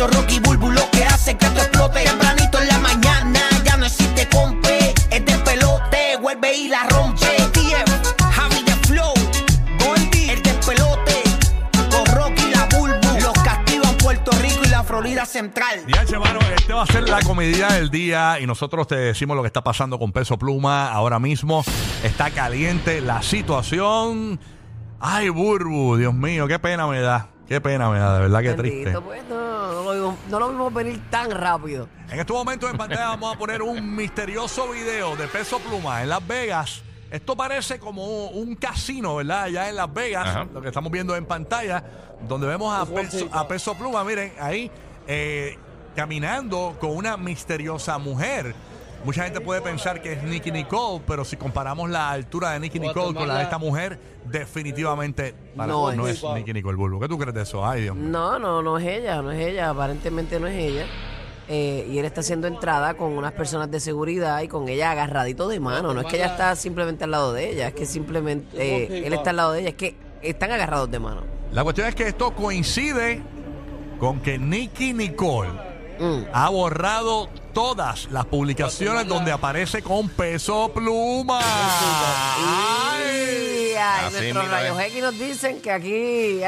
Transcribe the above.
peso, Rocky Bulbu, lo que hace que esto explote. Tempranito en la mañana, ya no existe compe. Es de pelote, vuelve y la rompe. TF, Javi de Flow, Goldie, el despelote. Con Rocky la Bulbu, los castigan Puerto Rico y la Florida Central. Ya, hermano, este va a ser la comedia del día y nosotros te decimos lo que está pasando con Peso Pluma ahora mismo. Está caliente la situación. Ay, Burbu, Dios mío, qué pena me da. Qué pena me da, de verdad que triste. Bendito, pues no, no lo vimos, no lo vimos venir tan rápido. En estos momentos en pantalla vamos a poner un misterioso video de Peso Pluma en Las Vegas. Esto parece como un casino, ¿verdad? Allá en Las Vegas, Ajá. lo que estamos viendo en pantalla, donde vemos a Peso, a Peso Pluma, miren, ahí eh, caminando con una misteriosa mujer. Mucha gente puede pensar que es Nicky Nicole, pero si comparamos la altura de Nicky Nicole con la de esta mujer, definitivamente para- No no, es. es Nicky Nicole Bulbo. ¿Qué tú crees de eso? Ay, Dios mío. No, no, no es ella, no es ella, aparentemente no es ella. Eh, y él está haciendo entrada con unas personas de seguridad y con ella agarradito de mano. No es que ella está simplemente al lado de ella, es que simplemente eh, él está al lado de ella, es que están agarrados de mano. La cuestión es que esto coincide con que Nicky Nicole Mm. ha borrado todas las publicaciones donde aparece con peso pluma. Ay. Ay, Así nuestros mismo es. rayos X nos dicen que aquí